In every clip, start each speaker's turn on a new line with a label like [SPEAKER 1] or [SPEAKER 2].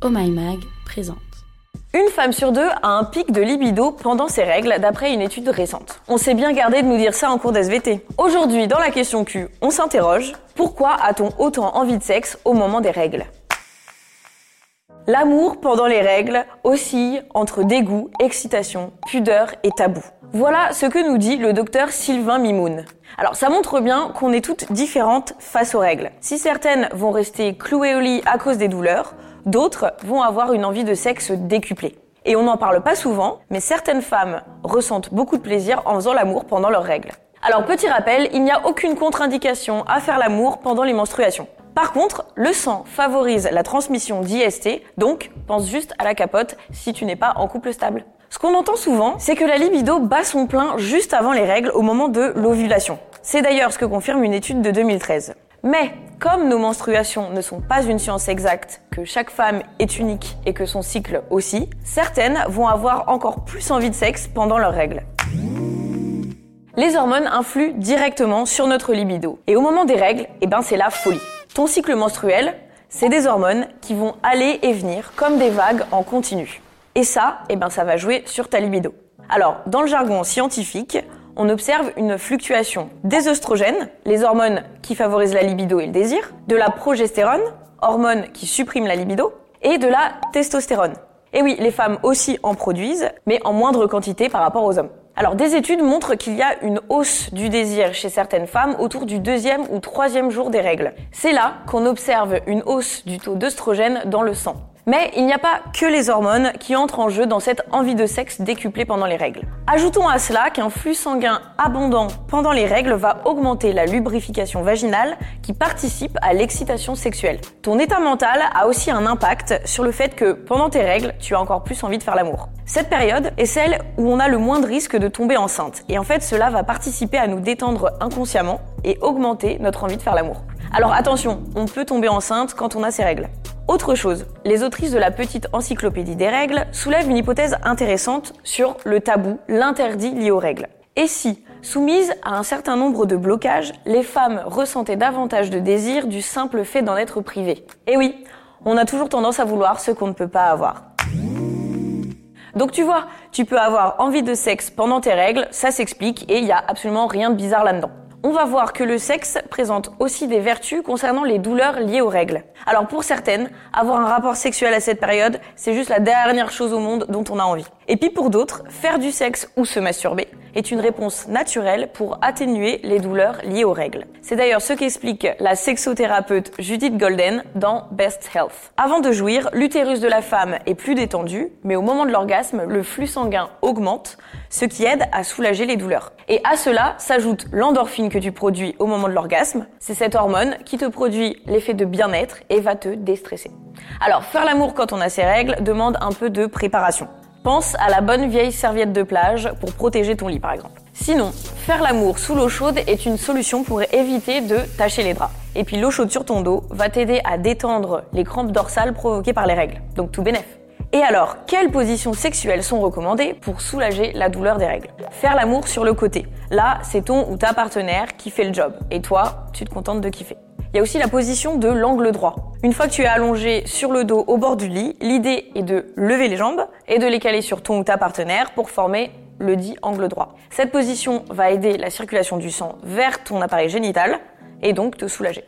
[SPEAKER 1] Oh My Mag présente.
[SPEAKER 2] Une femme sur deux a un pic de libido pendant ses règles, d'après une étude récente. On s'est bien gardé de nous dire ça en cours d'SVT. Aujourd'hui, dans la question Q, on s'interroge pourquoi a-t-on autant envie de sexe au moment des règles? L'amour pendant les règles oscille entre dégoût, excitation, pudeur et tabou. Voilà ce que nous dit le docteur Sylvain Mimoun. Alors ça montre bien qu'on est toutes différentes face aux règles. Si certaines vont rester clouées au lit à cause des douleurs, D'autres vont avoir une envie de sexe décuplée. Et on n'en parle pas souvent, mais certaines femmes ressentent beaucoup de plaisir en faisant l'amour pendant leurs règles. Alors petit rappel, il n'y a aucune contre-indication à faire l'amour pendant les menstruations. Par contre, le sang favorise la transmission d'IST, donc pense juste à la capote si tu n'es pas en couple stable. Ce qu'on entend souvent, c'est que la libido bat son plein juste avant les règles au moment de l'ovulation. C'est d'ailleurs ce que confirme une étude de 2013. Mais comme nos menstruations ne sont pas une science exacte, que chaque femme est unique et que son cycle aussi, certaines vont avoir encore plus envie de sexe pendant leurs règles. Les hormones influent directement sur notre libido. Et au moment des règles, eh ben c'est la folie. Ton cycle menstruel, c'est des hormones qui vont aller et venir comme des vagues en continu. Et ça, eh ben ça va jouer sur ta libido. Alors, dans le jargon scientifique, on observe une fluctuation des oestrogènes, les hormones qui favorisent la libido et le désir, de la progestérone, hormone qui supprime la libido, et de la testostérone. Et oui, les femmes aussi en produisent, mais en moindre quantité par rapport aux hommes. Alors des études montrent qu'il y a une hausse du désir chez certaines femmes autour du deuxième ou troisième jour des règles. C'est là qu'on observe une hausse du taux d'œstrogène dans le sang. Mais il n'y a pas que les hormones qui entrent en jeu dans cette envie de sexe décuplée pendant les règles. Ajoutons à cela qu'un flux sanguin abondant pendant les règles va augmenter la lubrification vaginale qui participe à l'excitation sexuelle. Ton état mental a aussi un impact sur le fait que pendant tes règles, tu as encore plus envie de faire l'amour. Cette période est celle où on a le moins de risque de tomber enceinte. Et en fait, cela va participer à nous détendre inconsciemment et augmenter notre envie de faire l'amour. Alors attention, on peut tomber enceinte quand on a ses règles. Autre chose, les autrices de la petite encyclopédie des règles soulèvent une hypothèse intéressante sur le tabou, l'interdit lié aux règles. Et si, soumises à un certain nombre de blocages, les femmes ressentaient davantage de désir du simple fait d'en être privées? Eh oui, on a toujours tendance à vouloir ce qu'on ne peut pas avoir. Donc tu vois, tu peux avoir envie de sexe pendant tes règles, ça s'explique et il n'y a absolument rien de bizarre là-dedans on va voir que le sexe présente aussi des vertus concernant les douleurs liées aux règles. Alors pour certaines, avoir un rapport sexuel à cette période, c'est juste la dernière chose au monde dont on a envie. Et puis pour d'autres, faire du sexe ou se masturber est une réponse naturelle pour atténuer les douleurs liées aux règles. C'est d'ailleurs ce qu'explique la sexothérapeute Judith Golden dans Best Health. Avant de jouir, l'utérus de la femme est plus détendu, mais au moment de l'orgasme, le flux sanguin augmente, ce qui aide à soulager les douleurs. Et à cela s'ajoute l'endorphine que tu produis au moment de l'orgasme. C'est cette hormone qui te produit l'effet de bien-être et va te déstresser. Alors, faire l'amour quand on a ses règles demande un peu de préparation. Pense à la bonne vieille serviette de plage pour protéger ton lit par exemple. Sinon, faire l'amour sous l'eau chaude est une solution pour éviter de tacher les draps. Et puis l'eau chaude sur ton dos va t'aider à détendre les crampes dorsales provoquées par les règles. Donc tout bénef. Et alors, quelles positions sexuelles sont recommandées pour soulager la douleur des règles? Faire l'amour sur le côté. Là, c'est ton ou ta partenaire qui fait le job. Et toi, tu te contentes de kiffer. Il y a aussi la position de l'angle droit. Une fois que tu es allongé sur le dos au bord du lit, l'idée est de lever les jambes et de les caler sur ton ou ta partenaire pour former le dit angle droit. Cette position va aider la circulation du sang vers ton appareil génital et donc te soulager.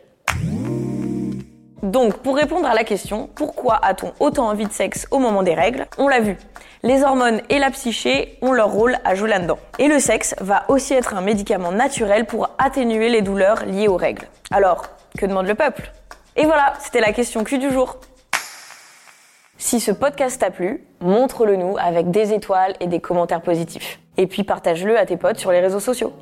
[SPEAKER 2] Donc, pour répondre à la question, pourquoi a-t-on autant envie de sexe au moment des règles On l'a vu. Les hormones et la psyché ont leur rôle à jouer là-dedans. Et le sexe va aussi être un médicament naturel pour atténuer les douleurs liées aux règles. Alors, que demande le peuple? Et voilà, c'était la question Q du jour. Si ce podcast t'a plu, montre-le nous avec des étoiles et des commentaires positifs. Et puis partage-le à tes potes sur les réseaux sociaux.